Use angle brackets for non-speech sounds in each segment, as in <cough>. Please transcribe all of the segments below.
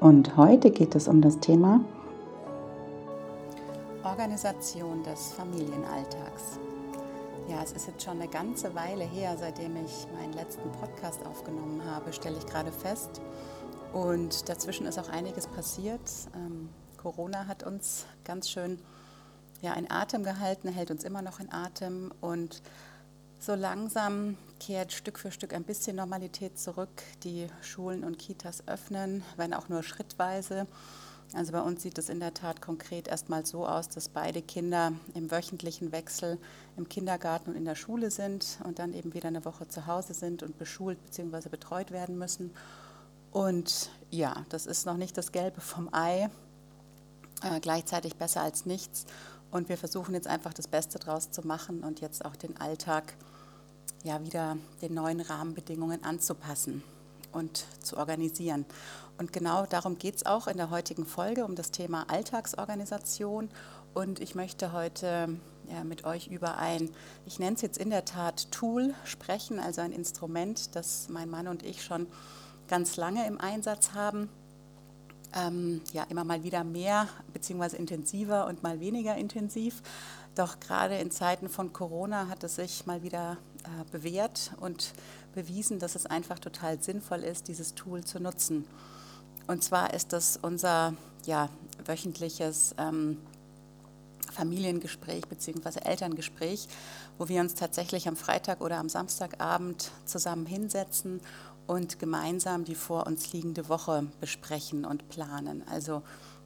Und heute geht es um das Thema Organisation des Familienalltags. Ja, es ist jetzt schon eine ganze Weile her, seitdem ich meinen letzten Podcast aufgenommen habe, stelle ich gerade fest. Und dazwischen ist auch einiges passiert. Ähm, Corona hat uns ganz schön ja, in Atem gehalten, hält uns immer noch in Atem. Und so langsam kehrt Stück für Stück ein bisschen Normalität zurück. Die Schulen und Kitas öffnen, wenn auch nur schrittweise. Also bei uns sieht es in der Tat konkret erstmal so aus, dass beide Kinder im wöchentlichen Wechsel im Kindergarten und in der Schule sind und dann eben wieder eine Woche zu Hause sind und beschult bzw. betreut werden müssen. Und ja, das ist noch nicht das Gelbe vom Ei, äh, gleichzeitig besser als nichts. Und wir versuchen jetzt einfach das Beste draus zu machen und jetzt auch den Alltag ja wieder den neuen Rahmenbedingungen anzupassen und zu organisieren. Und genau darum geht es auch in der heutigen Folge, um das Thema Alltagsorganisation. Und ich möchte heute ja, mit euch über ein, ich nenne es jetzt in der Tat Tool sprechen, also ein Instrument, das mein Mann und ich schon ganz lange im Einsatz haben. Ähm, ja, immer mal wieder mehr bzw. intensiver und mal weniger intensiv. Doch gerade in Zeiten von Corona hat es sich mal wieder bewährt und bewiesen, dass es einfach total sinnvoll ist, dieses Tool zu nutzen. Und zwar ist das unser ja, wöchentliches ähm, Familiengespräch bzw. Elterngespräch, wo wir uns tatsächlich am Freitag oder am Samstagabend zusammen hinsetzen und gemeinsam die vor uns liegende Woche besprechen und planen. Also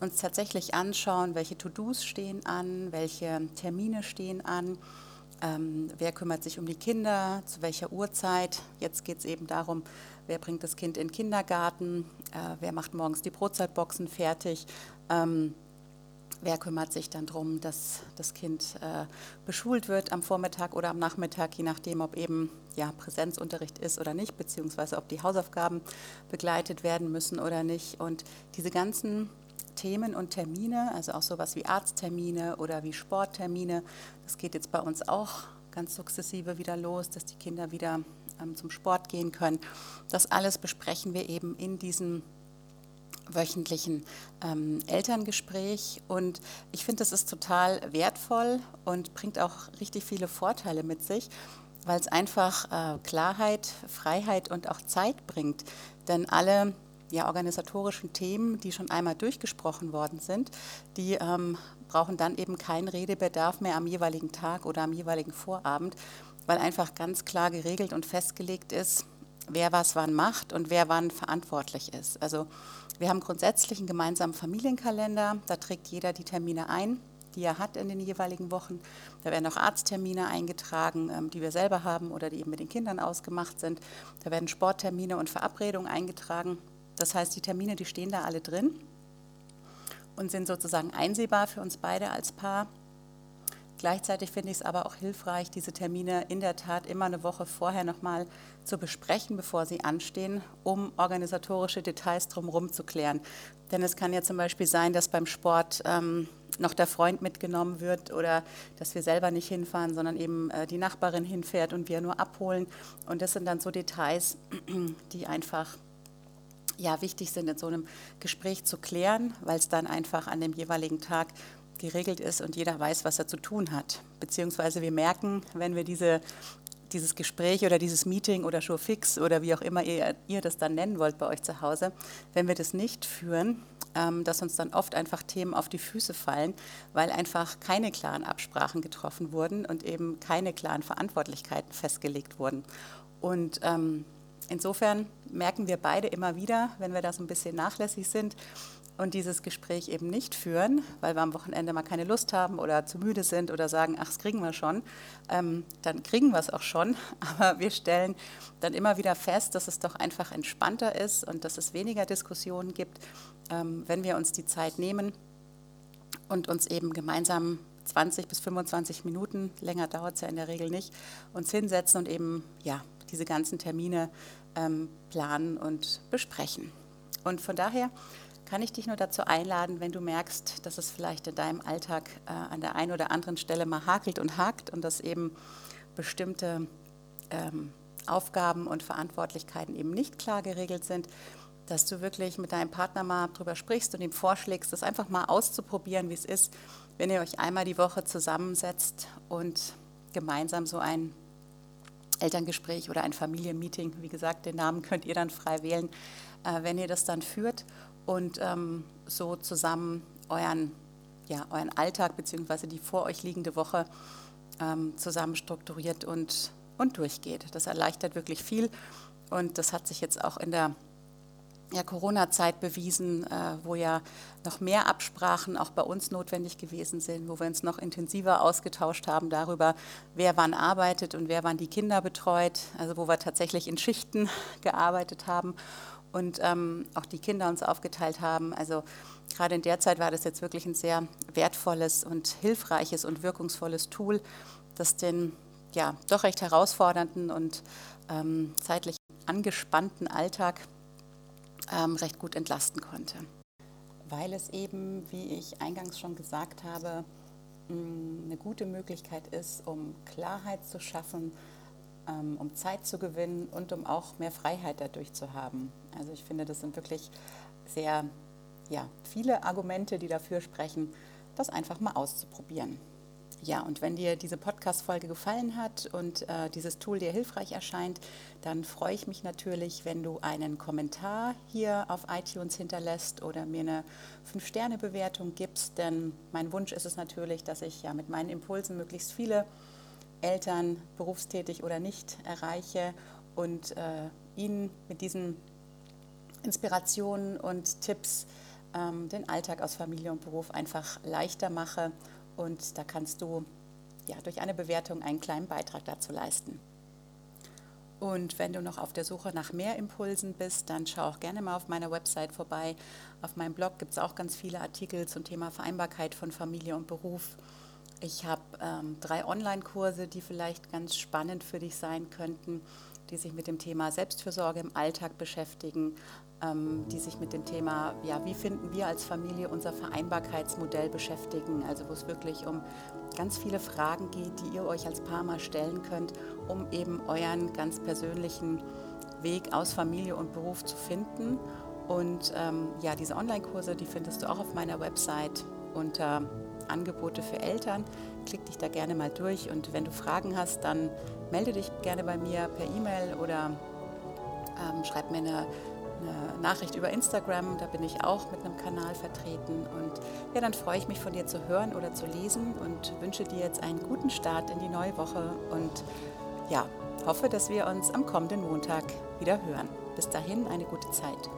uns tatsächlich anschauen, welche To-Dos stehen an, welche Termine stehen an ähm, wer kümmert sich um die Kinder, zu welcher Uhrzeit. Jetzt geht es eben darum, wer bringt das Kind in den Kindergarten, äh, wer macht morgens die Brotzeitboxen fertig. Ähm, wer kümmert sich dann darum, dass das Kind äh, beschult wird am Vormittag oder am Nachmittag, je nachdem, ob eben ja, Präsenzunterricht ist oder nicht, beziehungsweise ob die Hausaufgaben begleitet werden müssen oder nicht. Und diese ganzen Themen und Termine, also auch sowas wie Arzttermine oder wie Sporttermine. Das geht jetzt bei uns auch ganz sukzessive wieder los, dass die Kinder wieder ähm, zum Sport gehen können. Das alles besprechen wir eben in diesem wöchentlichen ähm, Elterngespräch. Und ich finde, das ist total wertvoll und bringt auch richtig viele Vorteile mit sich, weil es einfach äh, Klarheit, Freiheit und auch Zeit bringt. Denn alle ja, organisatorischen Themen, die schon einmal durchgesprochen worden sind, die ähm, brauchen dann eben keinen Redebedarf mehr am jeweiligen Tag oder am jeweiligen Vorabend, weil einfach ganz klar geregelt und festgelegt ist, wer was wann macht und wer wann verantwortlich ist. Also wir haben grundsätzlich einen gemeinsamen Familienkalender, da trägt jeder die Termine ein, die er hat in den jeweiligen Wochen. Da werden auch Arzttermine eingetragen, ähm, die wir selber haben oder die eben mit den Kindern ausgemacht sind. Da werden Sporttermine und Verabredungen eingetragen. Das heißt, die Termine, die stehen da alle drin und sind sozusagen einsehbar für uns beide als Paar. Gleichzeitig finde ich es aber auch hilfreich, diese Termine in der Tat immer eine Woche vorher nochmal zu besprechen, bevor sie anstehen, um organisatorische Details drumherum zu klären. Denn es kann ja zum Beispiel sein, dass beim Sport ähm, noch der Freund mitgenommen wird oder dass wir selber nicht hinfahren, sondern eben äh, die Nachbarin hinfährt und wir nur abholen. Und das sind dann so Details, <clears throat> die einfach ja, wichtig sind, in so einem Gespräch zu klären, weil es dann einfach an dem jeweiligen Tag geregelt ist und jeder weiß, was er zu tun hat. Beziehungsweise wir merken, wenn wir diese dieses Gespräch oder dieses Meeting oder Show fix oder wie auch immer ihr, ihr das dann nennen wollt bei euch zu Hause, wenn wir das nicht führen, ähm, dass uns dann oft einfach Themen auf die Füße fallen, weil einfach keine klaren Absprachen getroffen wurden und eben keine klaren Verantwortlichkeiten festgelegt wurden. Und ähm, insofern merken wir beide immer wieder, wenn wir da so ein bisschen nachlässig sind, und dieses Gespräch eben nicht führen, weil wir am Wochenende mal keine Lust haben oder zu müde sind oder sagen, ach, das kriegen wir schon, ähm, dann kriegen wir es auch schon. <laughs> Aber wir stellen dann immer wieder fest, dass es doch einfach entspannter ist und dass es weniger Diskussionen gibt, ähm, wenn wir uns die Zeit nehmen und uns eben gemeinsam 20 bis 25 Minuten, länger dauert es ja in der Regel nicht, uns hinsetzen und eben ja, diese ganzen Termine ähm, planen und besprechen. Und von daher kann ich dich nur dazu einladen, wenn du merkst, dass es vielleicht in deinem Alltag äh, an der einen oder anderen Stelle mal hakelt und hakt und dass eben bestimmte ähm, Aufgaben und Verantwortlichkeiten eben nicht klar geregelt sind, dass du wirklich mit deinem Partner mal drüber sprichst und ihm vorschlägst, das einfach mal auszuprobieren, wie es ist, wenn ihr euch einmal die Woche zusammensetzt und gemeinsam so ein Elterngespräch oder ein Familienmeeting, wie gesagt, den Namen könnt ihr dann frei wählen, äh, wenn ihr das dann führt und ähm, so zusammen euren, ja, euren Alltag bzw. die vor euch liegende Woche ähm, zusammen strukturiert und, und durchgeht. Das erleichtert wirklich viel und das hat sich jetzt auch in der ja, Corona-Zeit bewiesen, äh, wo ja noch mehr Absprachen auch bei uns notwendig gewesen sind, wo wir uns noch intensiver ausgetauscht haben darüber, wer wann arbeitet und wer wann die Kinder betreut, also wo wir tatsächlich in Schichten <laughs> gearbeitet haben und ähm, auch die Kinder uns aufgeteilt haben. Also gerade in der Zeit war das jetzt wirklich ein sehr wertvolles und hilfreiches und wirkungsvolles Tool, das den ja doch recht herausfordernden und ähm, zeitlich angespannten Alltag ähm, recht gut entlasten konnte. Weil es eben, wie ich eingangs schon gesagt habe, eine gute Möglichkeit ist, um Klarheit zu schaffen, ähm, um Zeit zu gewinnen und um auch mehr Freiheit dadurch zu haben. Also ich finde, das sind wirklich sehr ja, viele Argumente, die dafür sprechen, das einfach mal auszuprobieren. Ja, und wenn dir diese Podcast-Folge gefallen hat und äh, dieses Tool dir hilfreich erscheint, dann freue ich mich natürlich, wenn du einen Kommentar hier auf iTunes hinterlässt oder mir eine 5-Sterne-Bewertung gibst. Denn mein Wunsch ist es natürlich, dass ich ja mit meinen Impulsen möglichst viele Eltern, berufstätig oder nicht, erreiche und äh, ihnen mit diesen Inspirationen und Tipps ähm, den Alltag aus Familie und Beruf einfach leichter mache. Und da kannst du ja, durch eine Bewertung einen kleinen Beitrag dazu leisten. Und wenn du noch auf der Suche nach mehr Impulsen bist, dann schau auch gerne mal auf meiner Website vorbei. Auf meinem Blog gibt es auch ganz viele Artikel zum Thema Vereinbarkeit von Familie und Beruf. Ich habe ähm, drei Online-Kurse, die vielleicht ganz spannend für dich sein könnten, die sich mit dem Thema Selbstfürsorge im Alltag beschäftigen, die sich mit dem Thema, ja, wie finden wir als Familie unser Vereinbarkeitsmodell beschäftigen, also wo es wirklich um ganz viele Fragen geht, die ihr euch als Paar mal stellen könnt, um eben euren ganz persönlichen Weg aus Familie und Beruf zu finden. Und ähm, ja, diese Online-Kurse, die findest du auch auf meiner Website unter Angebote für Eltern. Klick dich da gerne mal durch und wenn du Fragen hast, dann melde dich gerne bei mir per E-Mail oder ähm, schreib mir eine, eine, Nachricht über Instagram. Da bin ich auch mit einem Kanal vertreten. Und ja, dann freue ich mich von dir zu hören oder zu lesen und wünsche dir jetzt einen guten Start in die neue Woche und ja, hoffe, dass wir uns am kommenden Montag wieder hören. Bis dahin eine gute Zeit.